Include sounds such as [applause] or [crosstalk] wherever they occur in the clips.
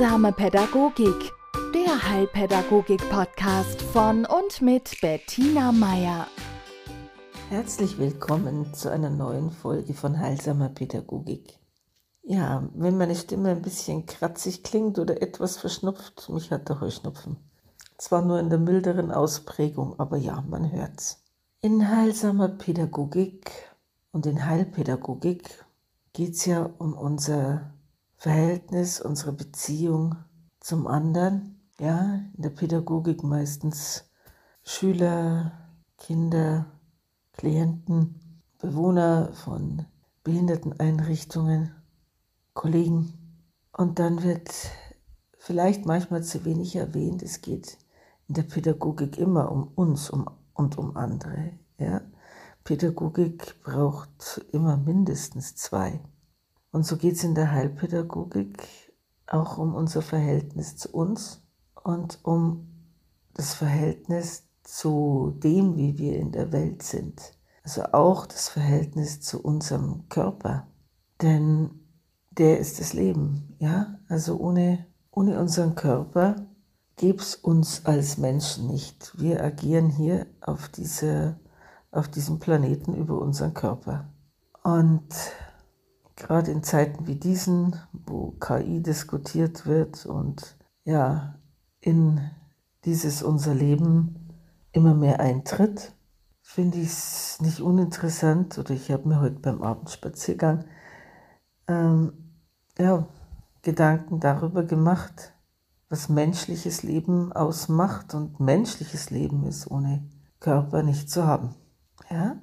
Heilsame Pädagogik, der Heilpädagogik-Podcast von und mit Bettina Meier. Herzlich willkommen zu einer neuen Folge von Heilsamer Pädagogik. Ja, wenn meine Stimme ein bisschen kratzig klingt oder etwas verschnupft, mich hat der Heuschnupfen. Zwar nur in der milderen Ausprägung, aber ja, man hört's. In Heilsamer Pädagogik und in Heilpädagogik geht es ja um unser Verhältnis, unsere Beziehung zum anderen. Ja, in der Pädagogik meistens Schüler, Kinder, Klienten, Bewohner von Behinderteneinrichtungen, Kollegen. Und dann wird vielleicht manchmal zu wenig erwähnt, es geht in der Pädagogik immer um uns um, und um andere. Ja? Pädagogik braucht immer mindestens zwei. Und so geht es in der Heilpädagogik auch um unser Verhältnis zu uns und um das Verhältnis zu dem, wie wir in der Welt sind. Also auch das Verhältnis zu unserem Körper. Denn der ist das Leben, ja? Also ohne, ohne unseren Körper gäbe es uns als Menschen nicht. Wir agieren hier auf, diese, auf diesem Planeten über unseren Körper. Und gerade in Zeiten wie diesen, wo KI diskutiert wird und ja, in dieses unser Leben immer mehr eintritt, finde ich es nicht uninteressant oder ich habe mir heute beim Abendspaziergang ähm, ja, Gedanken darüber gemacht, was menschliches Leben ausmacht und menschliches Leben ist ohne Körper nicht zu haben. Ja?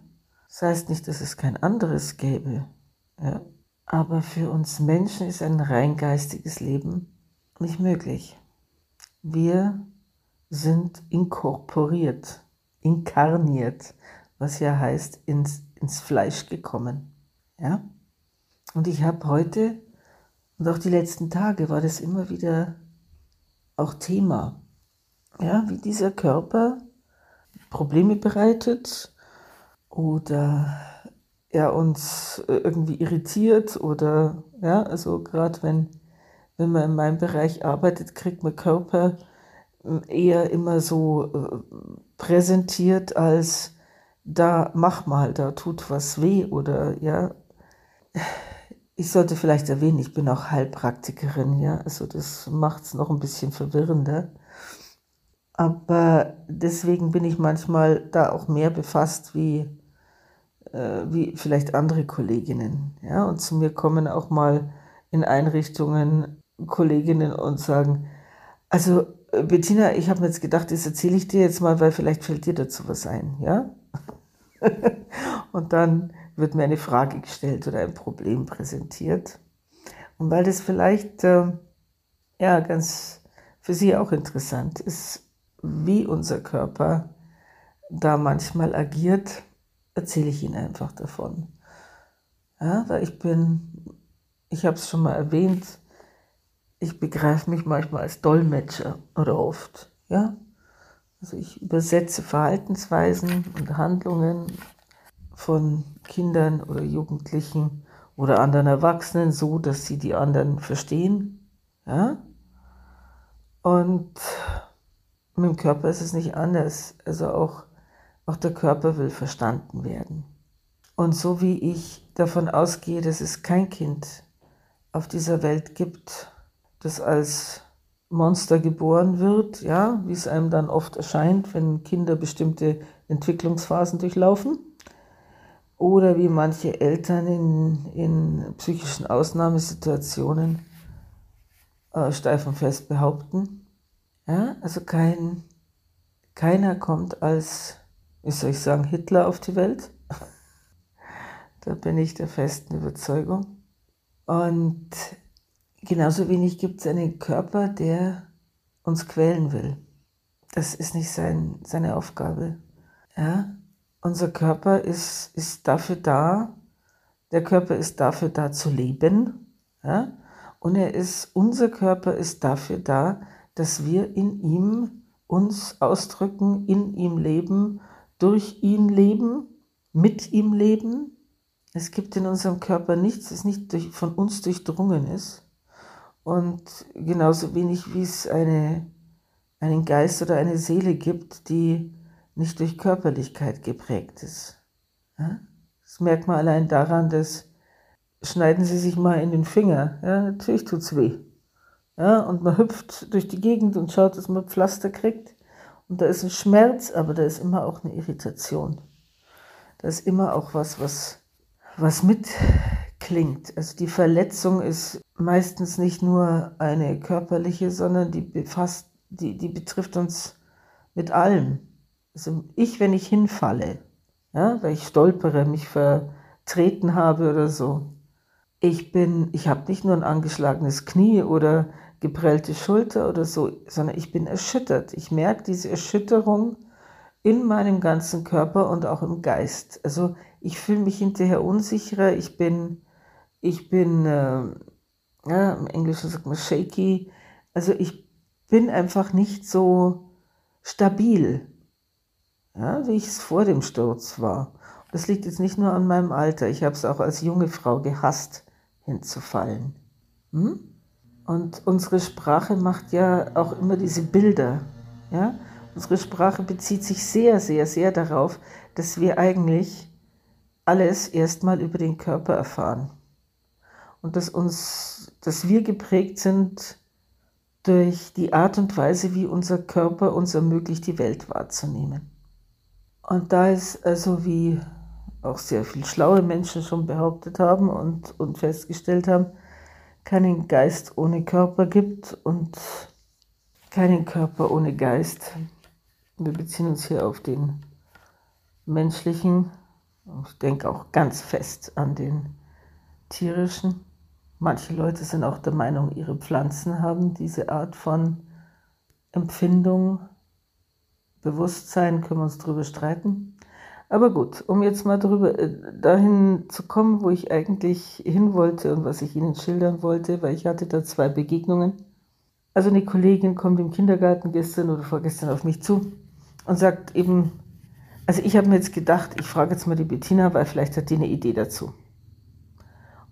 Das heißt nicht, dass es kein anderes gäbe. Ja? Aber für uns Menschen ist ein rein geistiges Leben nicht möglich. Wir sind inkorporiert, inkarniert, was ja heißt ins, ins Fleisch gekommen. Ja? Und ich habe heute und auch die letzten Tage war das immer wieder auch Thema. Ja, wie dieser Körper Probleme bereitet oder er uns äh, irgendwie irritiert oder ja, also gerade wenn, wenn man in meinem Bereich arbeitet, kriegt man Körper ähm, eher immer so äh, präsentiert als da mach mal, da tut was weh oder ja. Ich sollte vielleicht erwähnen, ich bin auch Heilpraktikerin, ja, also das macht es noch ein bisschen verwirrender. Aber deswegen bin ich manchmal da auch mehr befasst wie wie vielleicht andere Kolleginnen. Ja? Und zu mir kommen auch mal in Einrichtungen Kolleginnen und sagen, also äh, Bettina, ich habe mir jetzt gedacht, das erzähle ich dir jetzt mal, weil vielleicht fällt dir dazu was ein, ja? [laughs] und dann wird mir eine Frage gestellt oder ein Problem präsentiert. Und weil das vielleicht äh, ja ganz für Sie auch interessant ist, wie unser Körper da manchmal agiert, erzähle ich Ihnen einfach davon. Ja, weil ich bin, ich habe es schon mal erwähnt, ich begreife mich manchmal als Dolmetscher oder oft. Ja? Also ich übersetze Verhaltensweisen und Handlungen von Kindern oder Jugendlichen oder anderen Erwachsenen so, dass sie die anderen verstehen. Ja? Und mit dem Körper ist es nicht anders. Also auch auch der Körper will verstanden werden. Und so wie ich davon ausgehe, dass es kein Kind auf dieser Welt gibt, das als Monster geboren wird, ja, wie es einem dann oft erscheint, wenn Kinder bestimmte Entwicklungsphasen durchlaufen, oder wie manche Eltern in, in psychischen Ausnahmesituationen äh, steif und fest behaupten. Ja, also kein, keiner kommt als wie soll ich sagen, Hitler auf die Welt. [laughs] da bin ich der festen Überzeugung. Und genauso wenig gibt es einen Körper, der uns quälen will. Das ist nicht sein, seine Aufgabe. Ja? Unser Körper ist, ist dafür da, der Körper ist dafür da zu leben. Ja? Und er ist, unser Körper ist dafür da, dass wir in ihm uns ausdrücken, in ihm leben durch ihn leben, mit ihm leben. Es gibt in unserem Körper nichts, das nicht durch, von uns durchdrungen ist. Und genauso wenig wie es eine, einen Geist oder eine Seele gibt, die nicht durch Körperlichkeit geprägt ist. Ja? Das merkt man allein daran, dass schneiden Sie sich mal in den Finger. Ja, natürlich tut's weh. Ja, und man hüpft durch die Gegend und schaut, dass man Pflaster kriegt. Und da ist ein Schmerz, aber da ist immer auch eine Irritation. Da ist immer auch was, was, was mitklingt. Also die Verletzung ist meistens nicht nur eine körperliche, sondern die befasst, die, die betrifft uns mit allem. Also ich, wenn ich hinfalle, ja, weil ich stolpere, mich vertreten habe oder so. Ich bin, ich habe nicht nur ein angeschlagenes Knie oder geprellte Schulter oder so, sondern ich bin erschüttert. Ich merke diese Erschütterung in meinem ganzen Körper und auch im Geist. Also ich fühle mich hinterher unsicherer, ich bin, ich bin, äh, ja, im Englischen sagt man shaky, also ich bin einfach nicht so stabil, ja, wie ich es vor dem Sturz war. Das liegt jetzt nicht nur an meinem Alter, ich habe es auch als junge Frau gehasst, hinzufallen. Hm? Und unsere Sprache macht ja auch immer diese Bilder. Ja? Unsere Sprache bezieht sich sehr, sehr, sehr darauf, dass wir eigentlich alles erstmal über den Körper erfahren. Und dass, uns, dass wir geprägt sind durch die Art und Weise, wie unser Körper uns ermöglicht, die Welt wahrzunehmen. Und da ist also, wie auch sehr viele schlaue Menschen schon behauptet haben und, und festgestellt haben, keinen Geist ohne Körper gibt und keinen Körper ohne Geist. Wir beziehen uns hier auf den menschlichen, ich denke auch ganz fest an den tierischen. Manche Leute sind auch der Meinung, ihre Pflanzen haben diese Art von Empfindung, Bewusstsein, können wir uns darüber streiten. Aber gut, um jetzt mal darüber, äh, dahin zu kommen, wo ich eigentlich hin wollte und was ich Ihnen schildern wollte, weil ich hatte da zwei Begegnungen. Also eine Kollegin kommt im Kindergarten gestern oder vorgestern auf mich zu und sagt eben, also ich habe mir jetzt gedacht, ich frage jetzt mal die Bettina, weil vielleicht hat die eine Idee dazu.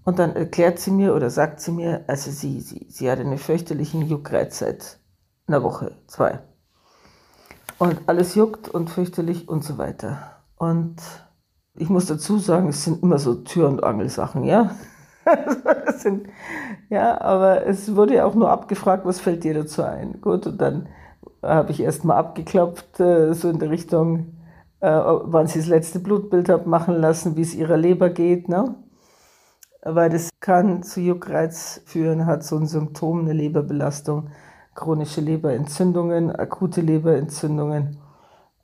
Und dann erklärt sie mir oder sagt sie mir, also sie, sie, sie hat einen fürchterlichen Juckreiz seit einer Woche, zwei. Und alles juckt und fürchterlich und so weiter. Und ich muss dazu sagen, es sind immer so Tür- und Angelsachen, ja. [laughs] sind, ja, aber es wurde ja auch nur abgefragt, was fällt dir dazu ein? Gut, und dann habe ich erst mal abgeklopft, äh, so in der Richtung, äh, wann sie das letzte Blutbild hat machen lassen, wie es ihrer Leber geht, ne? Weil das kann zu Juckreiz führen, hat so ein Symptom, eine Leberbelastung, chronische Leberentzündungen, akute Leberentzündungen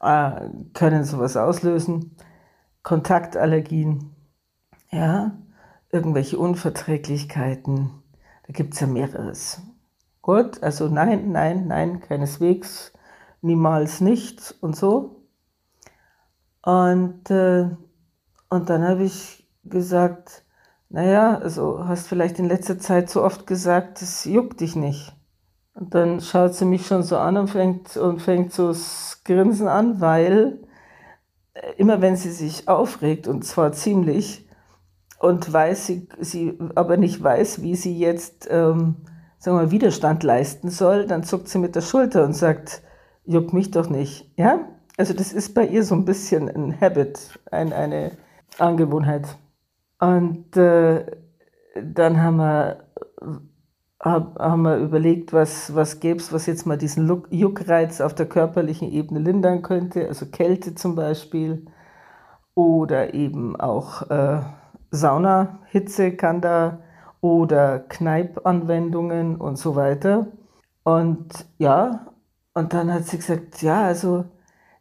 äh, können sowas auslösen. Kontaktallergien, ja, irgendwelche Unverträglichkeiten, da gibt es ja mehreres. Gut, also nein, nein, nein, keineswegs, niemals nicht und so. Und, äh, und dann habe ich gesagt, naja, also hast vielleicht in letzter Zeit so oft gesagt, es juckt dich nicht. Und dann schaut sie mich schon so an und fängt, und fängt so das Grinsen an, weil äh, immer wenn sie sich aufregt, und zwar ziemlich, und weiß sie, sie aber nicht weiß, wie sie jetzt, ähm, sagen wir Widerstand leisten soll, dann zuckt sie mit der Schulter und sagt, juck mich doch nicht. Ja? Also das ist bei ihr so ein bisschen ein Habit, ein, eine Angewohnheit. Und äh, dann haben wir hab, haben wir überlegt, was, was gäbe es, was jetzt mal diesen Juckreiz auf der körperlichen Ebene lindern könnte, also Kälte zum Beispiel oder eben auch äh, Saunahitze kann da oder Kneipanwendungen und so weiter. Und ja, und dann hat sie gesagt, ja, also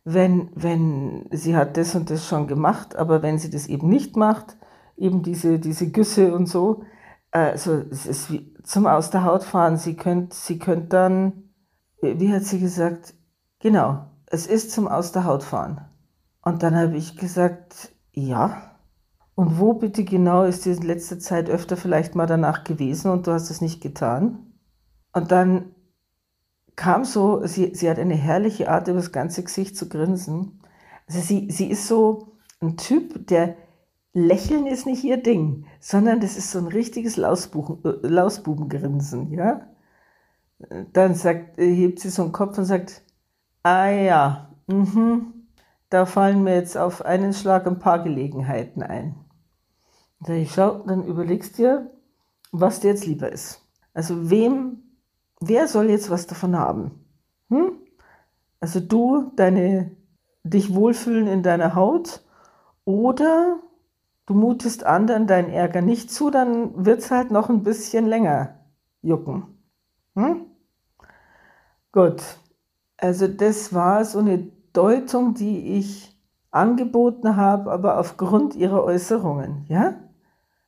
wenn, wenn sie hat das und das schon gemacht, aber wenn sie das eben nicht macht, eben diese, diese Güsse und so, also es ist wie zum Aus der Haut fahren. Sie könnt, sie könnt dann, wie hat sie gesagt, genau, es ist zum Aus der Haut fahren. Und dann habe ich gesagt, ja. Und wo bitte genau ist die in letzter Zeit öfter vielleicht mal danach gewesen und du hast es nicht getan? Und dann kam so, sie, sie hat eine herrliche Art, über das ganze Gesicht zu grinsen. Also sie, sie ist so ein Typ, der Lächeln ist nicht ihr Ding, sondern das ist so ein richtiges äh, Lausbubengrinsen, ja. Dann sagt, äh, hebt sie so einen Kopf und sagt, ah ja, mhm, da fallen mir jetzt auf einen Schlag ein paar Gelegenheiten ein. Da ich schau, dann überlegst dir, was dir jetzt lieber ist. Also wem, wer soll jetzt was davon haben? Hm? Also du, deine, dich wohlfühlen in deiner Haut oder du mutest anderen deinen Ärger nicht zu, dann wird es halt noch ein bisschen länger jucken. Hm? Gut, also das war so eine Deutung, die ich angeboten habe, aber aufgrund ihrer Äußerungen, ja?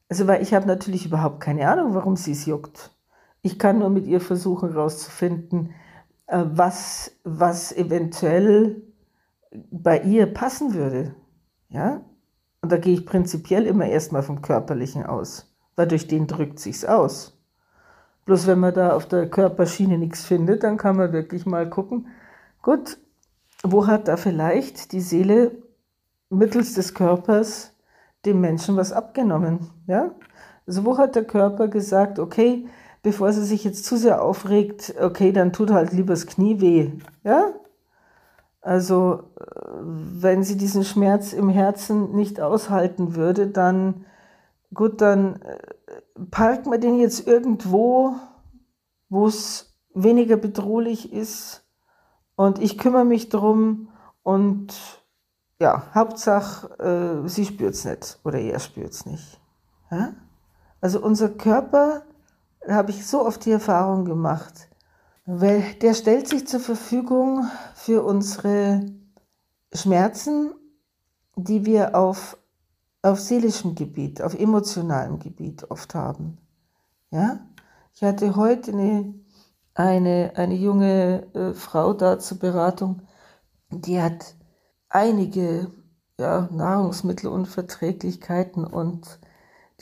Also weil ich habe natürlich überhaupt keine Ahnung, warum sie es juckt. Ich kann nur mit ihr versuchen herauszufinden, äh, was, was eventuell bei ihr passen würde. Ja? Und da gehe ich prinzipiell immer erstmal vom Körperlichen aus, weil durch den drückt sich's aus. Bloß wenn man da auf der Körperschiene nichts findet, dann kann man wirklich mal gucken, gut, wo hat da vielleicht die Seele mittels des Körpers dem Menschen was abgenommen? Ja? Also wo hat der Körper gesagt, okay, bevor sie sich jetzt zu sehr aufregt, okay, dann tut halt lieber das Knie weh. Ja? Also, äh, wenn sie diesen Schmerz im Herzen nicht aushalten würde, dann, gut, dann äh, parkt man den jetzt irgendwo, wo es weniger bedrohlich ist und ich kümmere mich drum und ja, Hauptsache, äh, sie spürt es nicht oder er spürt es nicht. Ja? Also unser Körper, da habe ich so oft die Erfahrung gemacht, weil der stellt sich zur Verfügung für unsere Schmerzen, die wir auf, auf seelischem Gebiet, auf emotionalem Gebiet oft haben. Ja? Ich hatte heute eine, eine, eine junge äh, Frau da zur Beratung, die hat einige ja, Nahrungsmittelunverträglichkeiten und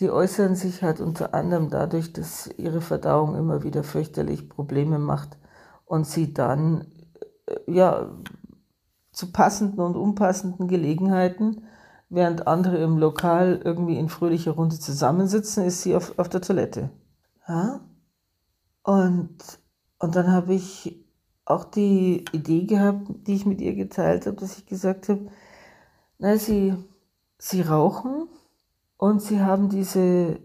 die äußern sich halt unter anderem dadurch, dass ihre Verdauung immer wieder fürchterlich Probleme macht und sie dann äh, ja zu passenden und unpassenden Gelegenheiten, während andere im Lokal irgendwie in fröhlicher Runde zusammensitzen, ist sie auf, auf der Toilette. Ja? Und, und dann habe ich auch die Idee gehabt, die ich mit ihr geteilt habe, dass ich gesagt habe, na, sie, sie rauchen und sie haben diese,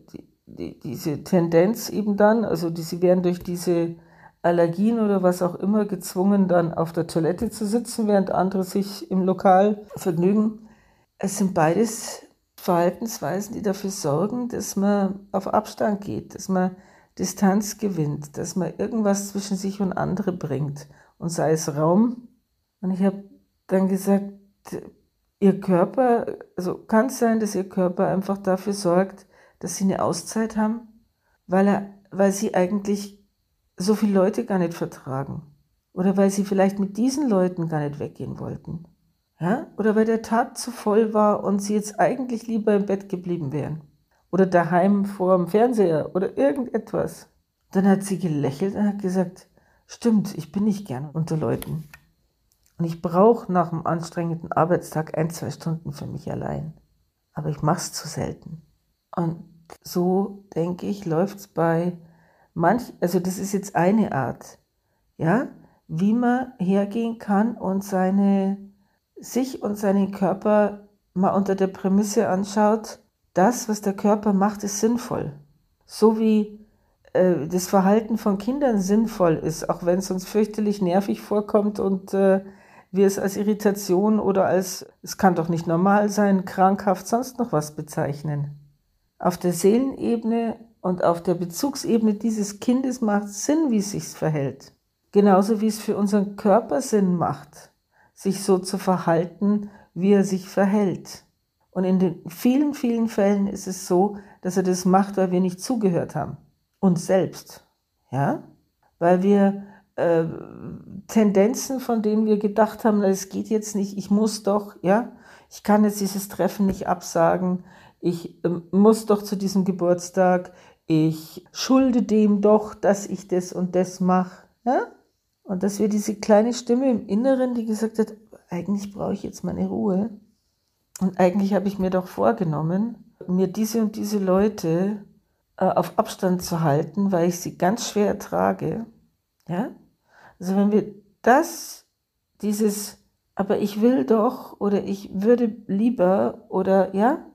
die, diese Tendenz eben dann, also die, sie werden durch diese Allergien oder was auch immer gezwungen, dann auf der Toilette zu sitzen, während andere sich im Lokal vergnügen. Es sind beides Verhaltensweisen, die dafür sorgen, dass man auf Abstand geht, dass man Distanz gewinnt, dass man irgendwas zwischen sich und andere bringt und sei es Raum. Und ich habe dann gesagt, ihr Körper, also kann es sein, dass ihr Körper einfach dafür sorgt, dass sie eine Auszeit haben, weil, er, weil sie eigentlich so viele Leute gar nicht vertragen. Oder weil sie vielleicht mit diesen Leuten gar nicht weggehen wollten. Ja? Oder weil der Tag zu voll war und sie jetzt eigentlich lieber im Bett geblieben wären. Oder daheim vor dem Fernseher oder irgendetwas. Dann hat sie gelächelt und hat gesagt, stimmt, ich bin nicht gern unter Leuten. Und ich brauche nach einem anstrengenden Arbeitstag ein, zwei Stunden für mich allein. Aber ich mache es zu selten. Und so, denke ich, läuft es bei manch, also das ist jetzt eine Art, ja, wie man hergehen kann und seine, sich und seinen Körper mal unter der Prämisse anschaut, das, was der Körper macht, ist sinnvoll. So wie äh, das Verhalten von Kindern sinnvoll ist, auch wenn es uns fürchterlich nervig vorkommt und äh, wir es als Irritation oder als, es kann doch nicht normal sein, krankhaft, sonst noch was bezeichnen. Auf der Seelenebene und auf der Bezugsebene dieses Kindes macht Sinn, wie es sich verhält. Genauso wie es für unseren Körper Sinn macht, sich so zu verhalten, wie er sich verhält. Und in den vielen, vielen Fällen ist es so, dass er das macht, weil wir nicht zugehört haben. Uns selbst. Ja? Weil wir äh, Tendenzen, von denen wir gedacht haben, es geht jetzt nicht, ich muss doch, ja, ich kann jetzt dieses Treffen nicht absagen, ich äh, muss doch zu diesem Geburtstag, ich schulde dem doch, dass ich das und das mache, ja? Und dass wir diese kleine Stimme im Inneren, die gesagt hat, eigentlich brauche ich jetzt meine Ruhe. Und eigentlich habe ich mir doch vorgenommen, mir diese und diese Leute äh, auf Abstand zu halten, weil ich sie ganz schwer ertrage. Ja? Also wenn wir das, dieses, aber ich will doch oder ich würde lieber oder ja,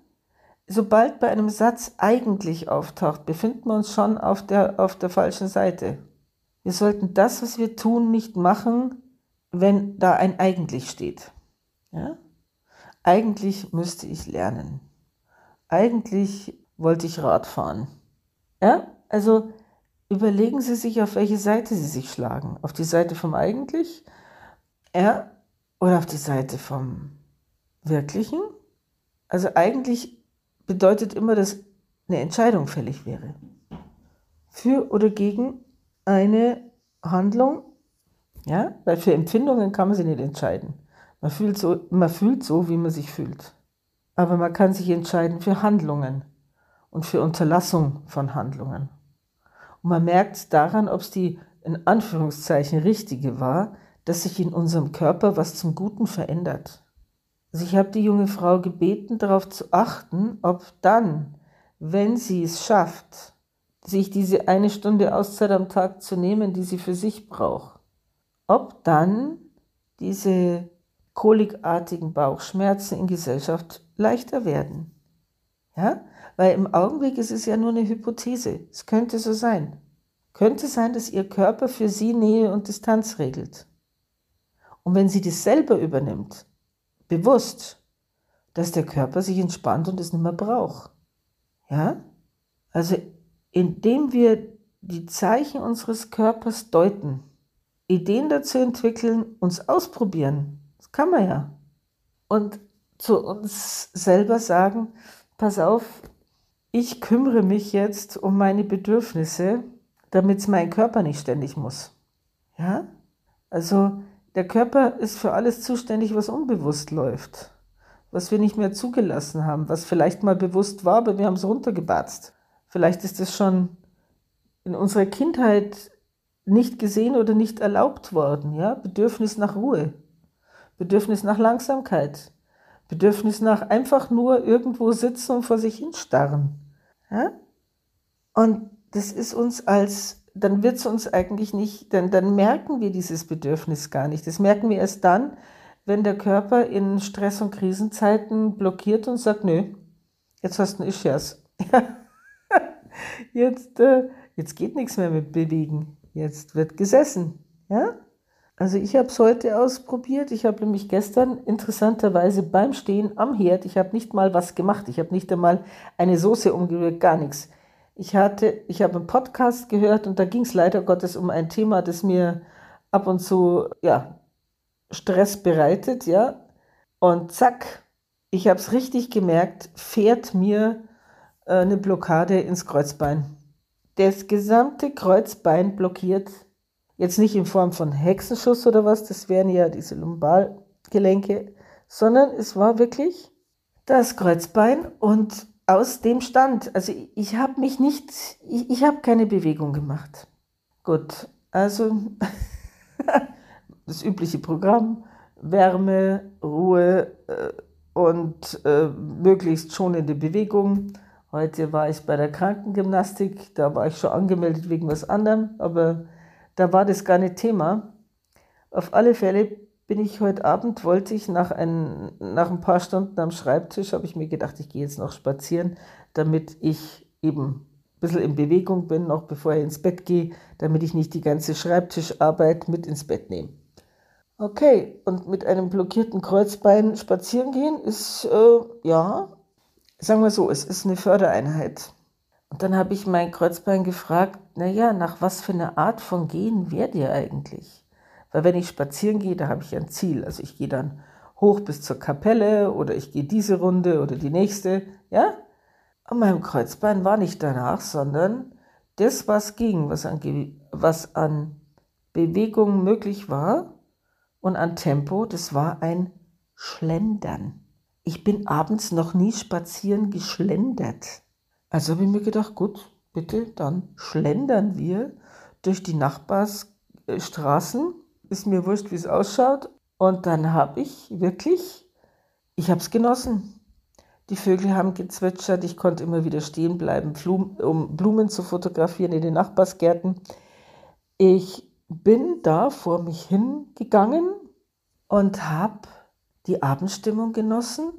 sobald bei einem Satz eigentlich auftaucht, befinden wir uns schon auf der, auf der falschen Seite. Wir sollten das, was wir tun, nicht machen, wenn da ein eigentlich steht. Ja? Eigentlich müsste ich lernen. Eigentlich wollte ich Rad fahren. Ja? Also überlegen Sie sich, auf welche Seite Sie sich schlagen. Auf die Seite vom eigentlich? Ja? Oder auf die Seite vom Wirklichen? Also eigentlich bedeutet immer, dass eine Entscheidung fällig wäre. Für oder gegen eine Handlung. Ja, weil für Empfindungen kann man sich nicht entscheiden. Man fühlt so, man fühlt so, wie man sich fühlt. Aber man kann sich entscheiden für Handlungen und für Unterlassung von Handlungen. Und man merkt daran, ob es die in Anführungszeichen richtige war, dass sich in unserem Körper was zum Guten verändert. Also ich habe die junge Frau gebeten, darauf zu achten, ob dann, wenn sie es schafft, sich diese eine Stunde Auszeit am Tag zu nehmen, die sie für sich braucht, ob dann diese kolikartigen Bauchschmerzen in Gesellschaft leichter werden. Ja? Weil im Augenblick ist es ja nur eine Hypothese. Es könnte so sein. Könnte sein, dass ihr Körper für sie Nähe und Distanz regelt. Und wenn sie das selber übernimmt, bewusst, dass der Körper sich entspannt und es nicht mehr braucht. Ja? Also indem wir die Zeichen unseres Körpers deuten, Ideen dazu entwickeln, uns ausprobieren, das kann man ja. Und zu uns selber sagen, pass auf, ich kümmere mich jetzt um meine Bedürfnisse, damit es mein Körper nicht ständig muss. Ja? Also der Körper ist für alles zuständig, was unbewusst läuft, was wir nicht mehr zugelassen haben, was vielleicht mal bewusst war, aber wir haben es runtergebatzt. Vielleicht ist es schon in unserer Kindheit nicht gesehen oder nicht erlaubt worden. Ja? Bedürfnis nach Ruhe, Bedürfnis nach Langsamkeit, Bedürfnis nach einfach nur irgendwo sitzen und vor sich hinstarren. Ja? Und das ist uns als dann wird es uns eigentlich nicht, dann, dann merken wir dieses Bedürfnis gar nicht. Das merken wir erst dann, wenn der Körper in Stress- und Krisenzeiten blockiert und sagt, nö, jetzt hast du ein Ischias. [laughs] jetzt, äh, jetzt geht nichts mehr mit Bewegen. Jetzt wird gesessen. Ja? Also ich habe es heute ausprobiert. Ich habe nämlich gestern interessanterweise beim Stehen am Herd, ich habe nicht mal was gemacht. Ich habe nicht einmal eine Soße umgerührt, gar nichts. Ich hatte, ich habe einen Podcast gehört und da ging es leider Gottes um ein Thema, das mir ab und zu ja, Stress bereitet, ja. Und zack, ich habe es richtig gemerkt, fährt mir äh, eine Blockade ins Kreuzbein. Das gesamte Kreuzbein blockiert, jetzt nicht in Form von Hexenschuss oder was, das wären ja diese Lumbalgelenke, sondern es war wirklich das Kreuzbein und aus dem Stand. Also ich, habe mich nicht, ich, ich habe keine Bewegung gemacht. Gut, also [laughs] das übliche Programm, Wärme, Ruhe äh, und äh, möglichst schonende Bewegung. Heute war ich bei der Krankengymnastik, da war ich schon angemeldet wegen was anderem, aber da war das gar nicht Thema. Auf alle Fälle bin ich heute Abend, wollte ich nach ein, nach ein paar Stunden am Schreibtisch, habe ich mir gedacht, ich gehe jetzt noch spazieren, damit ich eben ein bisschen in Bewegung bin, noch bevor ich ins Bett gehe, damit ich nicht die ganze Schreibtischarbeit mit ins Bett nehme. Okay, und mit einem blockierten Kreuzbein spazieren gehen ist, äh, ja, sagen wir so, es ist eine Fördereinheit. Und dann habe ich mein Kreuzbein gefragt, naja, nach was für eine Art von Gehen wäre dir eigentlich? Weil wenn ich spazieren gehe, da habe ich ein Ziel. Also ich gehe dann hoch bis zur Kapelle oder ich gehe diese Runde oder die nächste, ja? Und meinem Kreuzbein war nicht danach, sondern das, was ging, was an, was an Bewegung möglich war und an Tempo, das war ein Schlendern. Ich bin abends noch nie spazieren geschlendert. Also habe ich mir gedacht, gut, bitte, dann schlendern wir durch die Nachbarsstraßen ist mir wurscht, wie es ausschaut. Und dann habe ich wirklich, ich habe es genossen. Die Vögel haben gezwitschert, ich konnte immer wieder stehen bleiben, um Blumen zu fotografieren in den Nachbarsgärten. Ich bin da vor mich hingegangen und habe die Abendstimmung genossen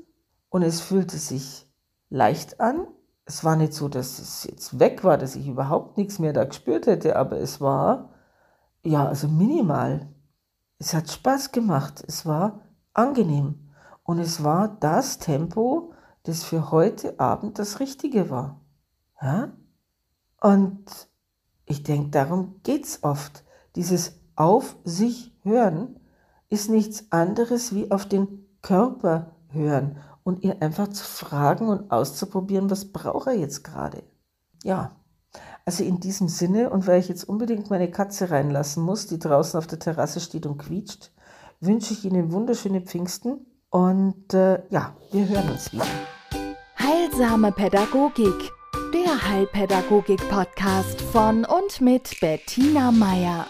und es fühlte sich leicht an. Es war nicht so, dass es jetzt weg war, dass ich überhaupt nichts mehr da gespürt hätte, aber es war ja also minimal. Es hat Spaß gemacht, es war angenehm und es war das Tempo, das für heute Abend das Richtige war. Ja? Und ich denke, darum geht es oft. Dieses auf sich hören ist nichts anderes wie auf den Körper hören und ihn einfach zu fragen und auszuprobieren, was braucht er jetzt gerade. Ja, also in diesem Sinne und weil ich jetzt unbedingt meine Katze reinlassen muss, die draußen auf der Terrasse steht und quietscht, wünsche ich Ihnen wunderschöne Pfingsten und äh, ja, wir hören uns wieder. Heilsame Pädagogik, der Heilpädagogik-Podcast von und mit Bettina Meier.